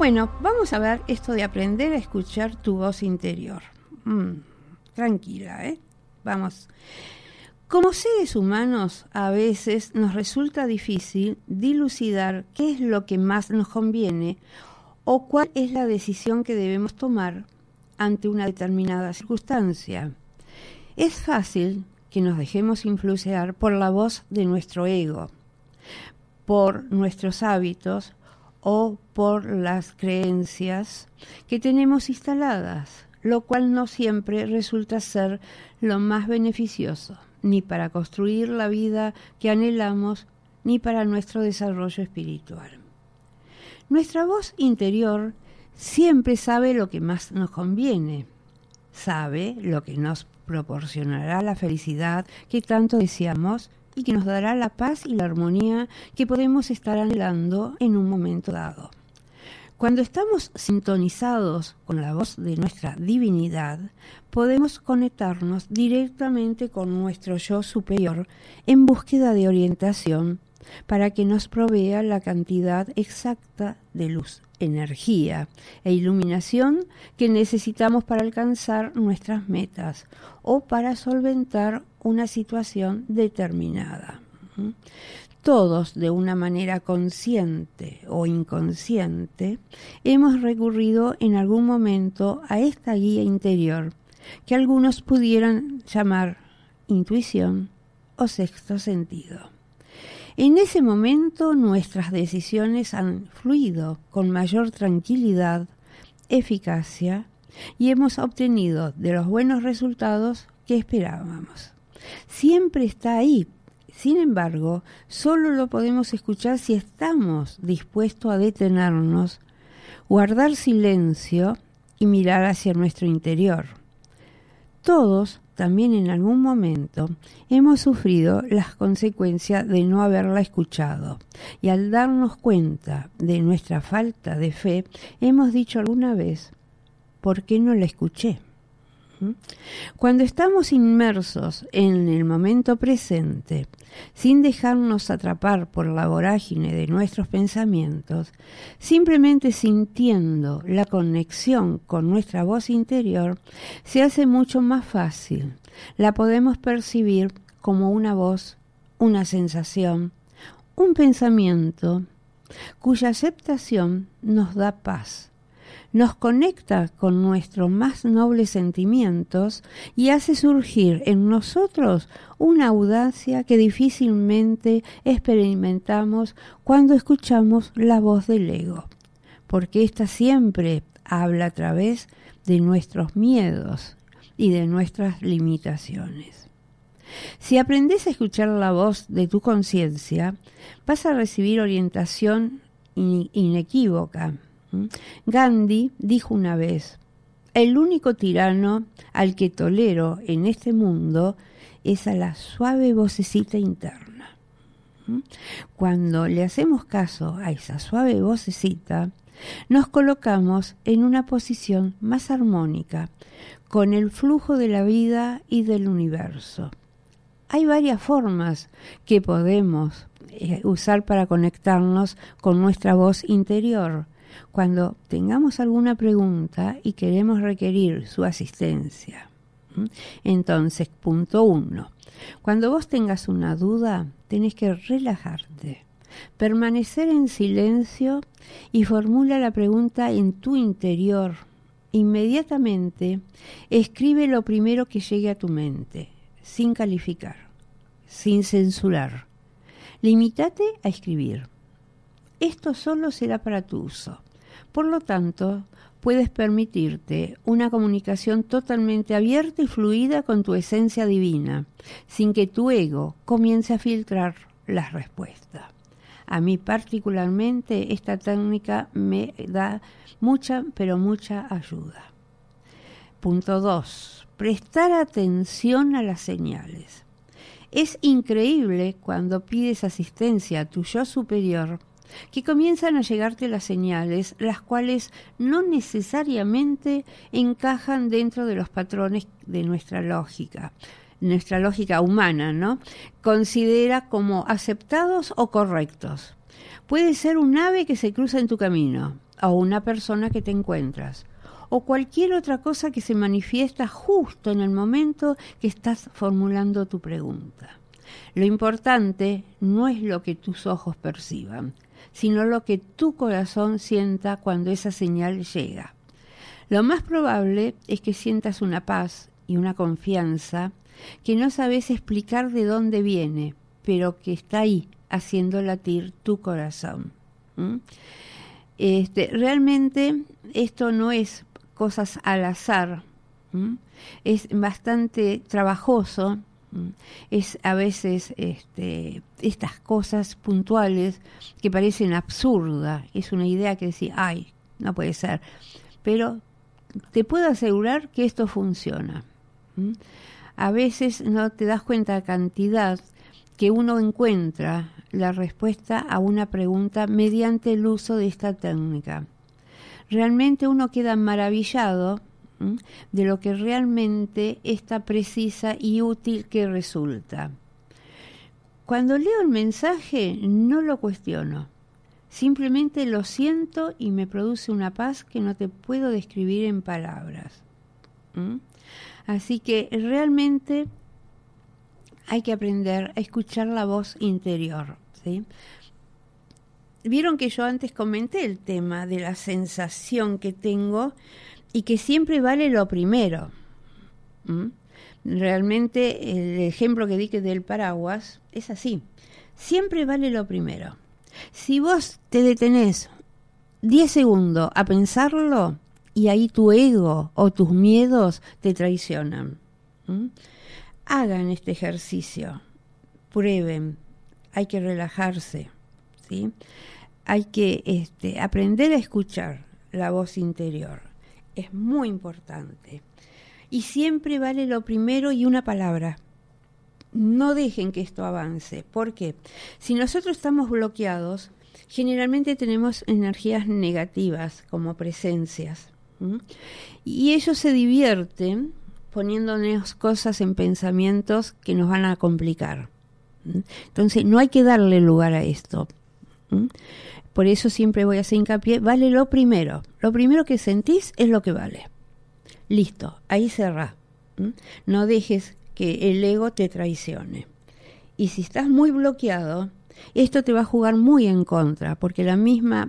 Bueno, vamos a ver esto de aprender a escuchar tu voz interior. Mm, tranquila, ¿eh? Vamos. Como seres humanos, a veces nos resulta difícil dilucidar qué es lo que más nos conviene o cuál es la decisión que debemos tomar ante una determinada circunstancia. Es fácil que nos dejemos influenciar por la voz de nuestro ego, por nuestros hábitos o por las creencias que tenemos instaladas, lo cual no siempre resulta ser lo más beneficioso ni para construir la vida que anhelamos, ni para nuestro desarrollo espiritual. Nuestra voz interior siempre sabe lo que más nos conviene, sabe lo que nos proporcionará la felicidad que tanto deseamos y que nos dará la paz y la armonía que podemos estar anhelando en un momento dado. Cuando estamos sintonizados con la voz de nuestra divinidad, podemos conectarnos directamente con nuestro yo superior en búsqueda de orientación para que nos provea la cantidad exacta de luz, energía e iluminación que necesitamos para alcanzar nuestras metas o para solventar una situación determinada todos de una manera consciente o inconsciente, hemos recurrido en algún momento a esta guía interior que algunos pudieran llamar intuición o sexto sentido. En ese momento nuestras decisiones han fluido con mayor tranquilidad, eficacia y hemos obtenido de los buenos resultados que esperábamos. Siempre está ahí sin embargo, solo lo podemos escuchar si estamos dispuestos a detenernos, guardar silencio y mirar hacia nuestro interior. Todos, también en algún momento, hemos sufrido las consecuencias de no haberla escuchado y al darnos cuenta de nuestra falta de fe, hemos dicho alguna vez, ¿por qué no la escuché? Cuando estamos inmersos en el momento presente, sin dejarnos atrapar por la vorágine de nuestros pensamientos, simplemente sintiendo la conexión con nuestra voz interior, se hace mucho más fácil. La podemos percibir como una voz, una sensación, un pensamiento, cuya aceptación nos da paz nos conecta con nuestros más nobles sentimientos y hace surgir en nosotros una audacia que difícilmente experimentamos cuando escuchamos la voz del ego, porque ésta siempre habla a través de nuestros miedos y de nuestras limitaciones. Si aprendes a escuchar la voz de tu conciencia, vas a recibir orientación inequívoca. Gandhi dijo una vez, el único tirano al que tolero en este mundo es a la suave vocecita interna. ¿Mm? Cuando le hacemos caso a esa suave vocecita, nos colocamos en una posición más armónica con el flujo de la vida y del universo. Hay varias formas que podemos eh, usar para conectarnos con nuestra voz interior cuando tengamos alguna pregunta y queremos requerir su asistencia. Entonces, punto uno. Cuando vos tengas una duda, tenés que relajarte, permanecer en silencio y formula la pregunta en tu interior. Inmediatamente escribe lo primero que llegue a tu mente, sin calificar, sin censurar. Limítate a escribir. Esto solo será para tu uso. Por lo tanto, puedes permitirte una comunicación totalmente abierta y fluida con tu esencia divina, sin que tu ego comience a filtrar las respuestas. A mí particularmente esta técnica me da mucha, pero mucha ayuda. Punto 2. Prestar atención a las señales. Es increíble cuando pides asistencia a tu yo superior que comienzan a llegarte las señales, las cuales no necesariamente encajan dentro de los patrones de nuestra lógica, nuestra lógica humana, ¿no? Considera como aceptados o correctos. Puede ser un ave que se cruza en tu camino, o una persona que te encuentras, o cualquier otra cosa que se manifiesta justo en el momento que estás formulando tu pregunta. Lo importante no es lo que tus ojos perciban, sino lo que tu corazón sienta cuando esa señal llega. Lo más probable es que sientas una paz y una confianza que no sabes explicar de dónde viene, pero que está ahí haciendo latir tu corazón. Este, realmente esto no es cosas al azar, es bastante trabajoso Mm. Es a veces este, estas cosas puntuales que parecen absurdas, es una idea que decís, ay, no puede ser, pero te puedo asegurar que esto funciona. A veces no te das cuenta la cantidad que uno encuentra la respuesta a una pregunta mediante el uso de esta técnica. Realmente uno queda maravillado de lo que realmente está precisa y útil que resulta. Cuando leo el mensaje no lo cuestiono, simplemente lo siento y me produce una paz que no te puedo describir en palabras. Así que realmente hay que aprender a escuchar la voz interior. Vieron que yo antes comenté el tema de la sensación que tengo y que siempre vale lo primero. Realmente el ejemplo que di que del paraguas es así. Siempre vale lo primero. Si vos te detenés 10 segundos a pensarlo y ahí tu ego o tus miedos te traicionan. Hagan este ejercicio, prueben, hay que relajarse, ¿sí? hay que este, aprender a escuchar la voz interior es muy importante. Y siempre vale lo primero y una palabra. No dejen que esto avance. porque Si nosotros estamos bloqueados, generalmente tenemos energías negativas como presencias. Y ellos se divierten poniéndonos cosas en pensamientos que nos van a complicar. Entonces, no hay que darle lugar a esto. Por eso siempre voy a hacer hincapié, vale lo primero. Lo primero que sentís es lo que vale. Listo, ahí cerrá. No dejes que el ego te traicione. Y si estás muy bloqueado, esto te va a jugar muy en contra, porque la misma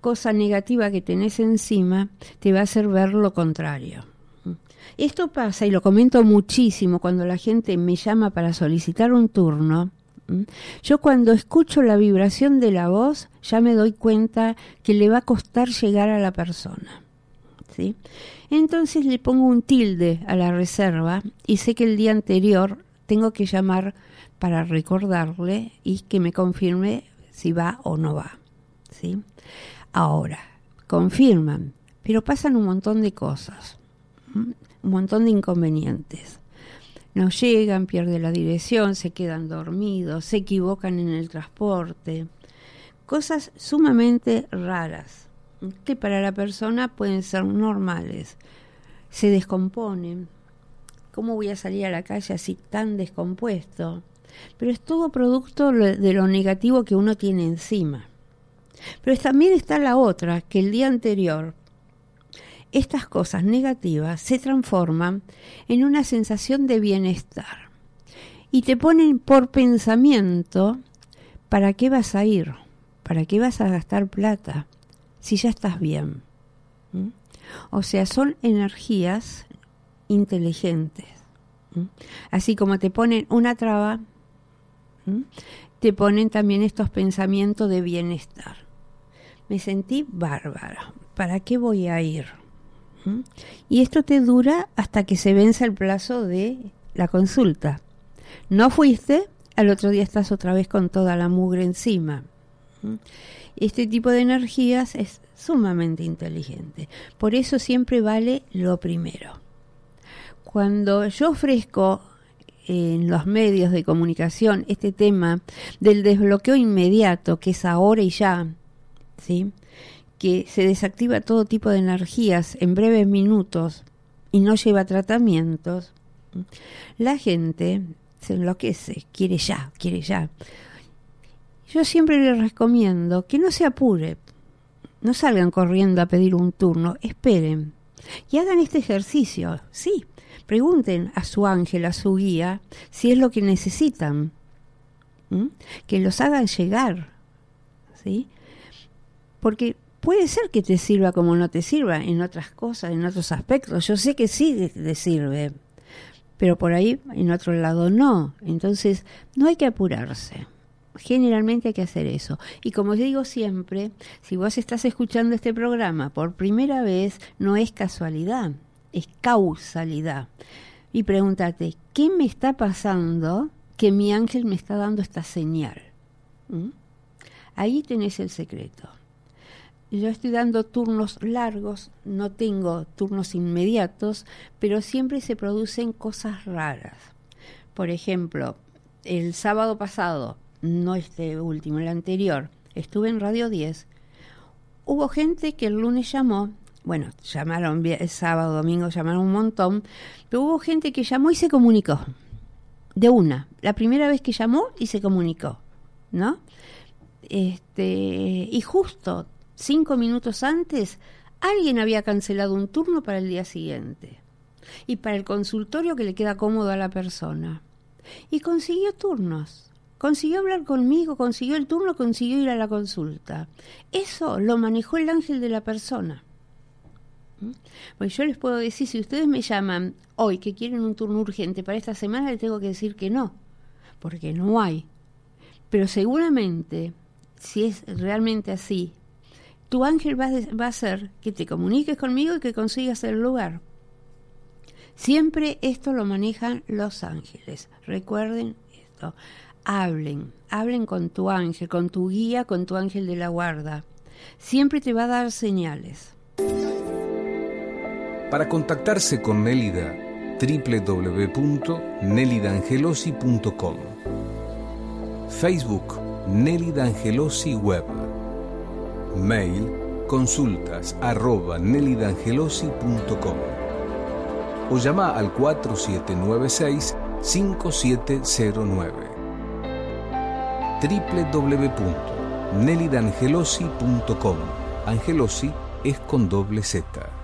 cosa negativa que tenés encima te va a hacer ver lo contrario. Esto pasa, y lo comento muchísimo, cuando la gente me llama para solicitar un turno, yo cuando escucho la vibración de la voz ya me doy cuenta que le va a costar llegar a la persona. ¿sí? Entonces le pongo un tilde a la reserva y sé que el día anterior tengo que llamar para recordarle y que me confirme si va o no va. ¿sí? Ahora, confirman, pero pasan un montón de cosas, un montón de inconvenientes no llegan, pierden la dirección, se quedan dormidos, se equivocan en el transporte. Cosas sumamente raras que para la persona pueden ser normales. Se descomponen. ¿Cómo voy a salir a la calle así tan descompuesto? Pero es todo producto de lo negativo que uno tiene encima. Pero también está la otra, que el día anterior estas cosas negativas se transforman en una sensación de bienestar y te ponen por pensamiento para qué vas a ir, para qué vas a gastar plata si ya estás bien. ¿Mm? O sea, son energías inteligentes. ¿Mm? Así como te ponen una traba, ¿Mm? te ponen también estos pensamientos de bienestar. Me sentí bárbara. ¿Para qué voy a ir? Y esto te dura hasta que se vence el plazo de la consulta. No fuiste, al otro día estás otra vez con toda la mugre encima. Este tipo de energías es sumamente inteligente. Por eso siempre vale lo primero. Cuando yo ofrezco en los medios de comunicación este tema del desbloqueo inmediato, que es ahora y ya, ¿sí? Que se desactiva todo tipo de energías en breves minutos y no lleva tratamientos, la gente se enloquece, quiere ya, quiere ya. Yo siempre les recomiendo que no se apure, no salgan corriendo a pedir un turno, esperen y hagan este ejercicio, sí, Pregunten a su ángel, a su guía, si es lo que necesitan. Que los hagan llegar. ¿sí? Porque puede ser que te sirva como no te sirva en otras cosas, en otros aspectos. Yo sé que sí te sirve, pero por ahí en otro lado no. Entonces no hay que apurarse. Generalmente hay que hacer eso. Y como digo siempre, si vos estás escuchando este programa por primera vez, no es casualidad es causalidad. Y pregúntate, ¿qué me está pasando que mi ángel me está dando esta señal? ¿Mm? Ahí tenés el secreto. Yo estoy dando turnos largos, no tengo turnos inmediatos, pero siempre se producen cosas raras. Por ejemplo, el sábado pasado, no este último, el anterior, estuve en Radio 10. Hubo gente que el lunes llamó bueno, llamaron sábado, domingo, llamaron un montón, pero hubo gente que llamó y se comunicó. De una. La primera vez que llamó y se comunicó, ¿no? Este, y justo cinco minutos antes, alguien había cancelado un turno para el día siguiente. Y para el consultorio que le queda cómodo a la persona. Y consiguió turnos. Consiguió hablar conmigo, consiguió el turno, consiguió ir a la consulta. Eso lo manejó el ángel de la persona. Pues yo les puedo decir, si ustedes me llaman hoy que quieren un turno urgente para esta semana, les tengo que decir que no, porque no hay. Pero seguramente, si es realmente así, tu ángel va, a hacer que te comuniques conmigo y que consigas el lugar. Siempre esto lo manejan los ángeles. Recuerden esto. Hablen, hablen con tu ángel, con tu guía, con tu ángel de la guarda. Siempre te va a dar señales. Para contactarse con Nélida, www.nelidangelosi.com Facebook Nélida Angelosi Web Mail consultas arroba nelidangelosi.com o llama al 4796-5709 www.nelidangelosi.com Angelosi es con doble Z.